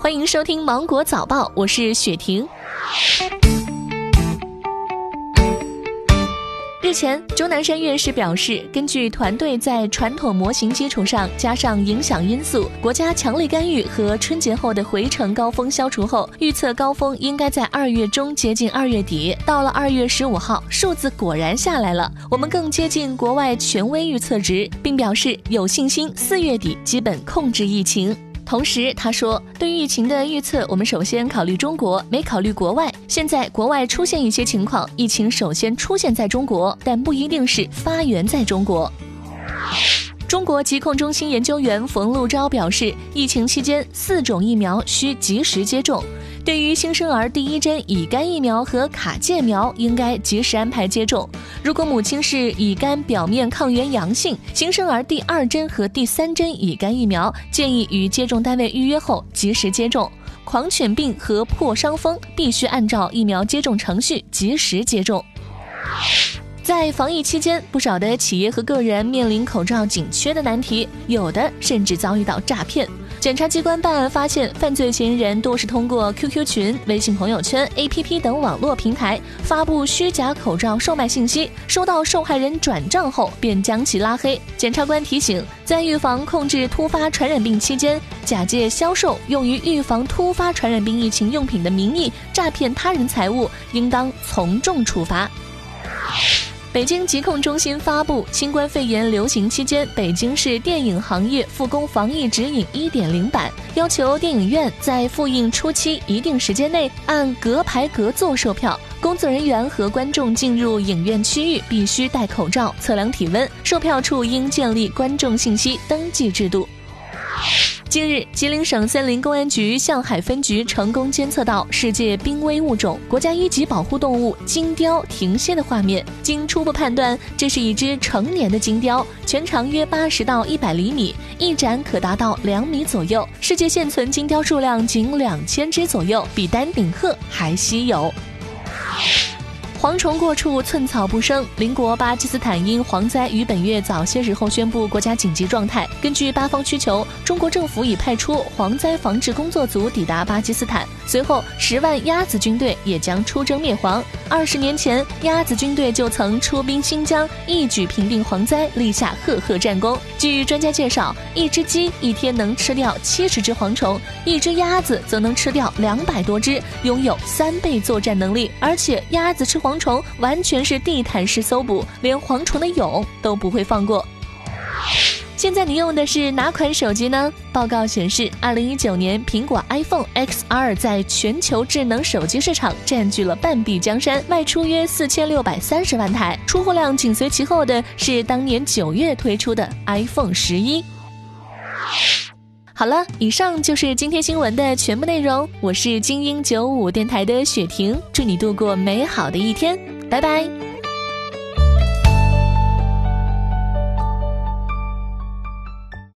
欢迎收听《芒果早报》，我是雪婷。日前，钟南山院士表示，根据团队在传统模型基础上加上影响因素、国家强力干预和春节后的回程高峰消除后，预测高峰应该在二月中接近二月底。到了二月十五号，数字果然下来了，我们更接近国外权威预测值，并表示有信心四月底基本控制疫情。同时，他说，对疫情的预测，我们首先考虑中国，没考虑国外。现在国外出现一些情况，疫情首先出现在中国，但不一定是发源在中国。中国疾控中心研究员冯路钊表示，疫情期间四种疫苗需及时接种。对于新生儿第一针乙肝疫苗和卡介苗，应该及时安排接种。如果母亲是乙肝表面抗原阳性，新生儿第二针和第三针乙肝疫苗建议与接种单位预约后及时接种。狂犬病和破伤风必须按照疫苗接种程序及时接种。在防疫期间，不少的企业和个人面临口罩紧缺的难题，有的甚至遭遇到诈骗。检察机关办案发现，犯罪嫌疑人多是通过 QQ 群、微信朋友圈、APP 等网络平台发布虚假口罩售卖信息，收到受害人转账后便将其拉黑。检察官提醒，在预防控制突发传染病期间，假借销售用于预防突发传染病疫情用品的名义诈骗他人财物，应当从重处罚。北京疾控中心发布新冠肺炎流行期间北京市电影行业复工防疫指引一点零版，要求电影院在复映初期一定时间内按隔排隔座售票，工作人员和观众进入影院区域必须戴口罩、测量体温，售票处应建立观众信息登记制度。近日，吉林省森林公安局向海分局成功监测到世界濒危物种、国家一级保护动物金雕停歇的画面。经初步判断，这是一只成年的金雕，全长约八十到一百厘米，翼展可达到两米左右。世界现存金雕数量仅两千只左右，比丹顶鹤还稀有。蝗虫过处，寸草不生。邻国巴基斯坦因蝗灾于本月早些时候宣布国家紧急状态。根据巴方需求，中国政府已派出蝗灾防治工作组抵达巴基斯坦。随后，十万鸭子军队也将出征灭蝗。二十年前，鸭子军队就曾出兵新疆，一举平定蝗灾，立下赫赫战功。据专家介绍，一只鸡一天能吃掉七十只蝗虫，一只鸭子则能吃掉两百多只，拥有三倍作战能力。而且，鸭子吃蝗。虫完全是地毯式搜捕，连蝗虫的蛹都不会放过。现在你用的是哪款手机呢？报告显示，二零一九年苹果 iPhone XR 在全球智能手机市场占据了半壁江山，卖出约四千六百三十万台，出货量紧随其后的是当年九月推出的 iPhone 十一。好了，以上就是今天新闻的全部内容。我是精英九五电台的雪婷，祝你度过美好的一天，拜拜。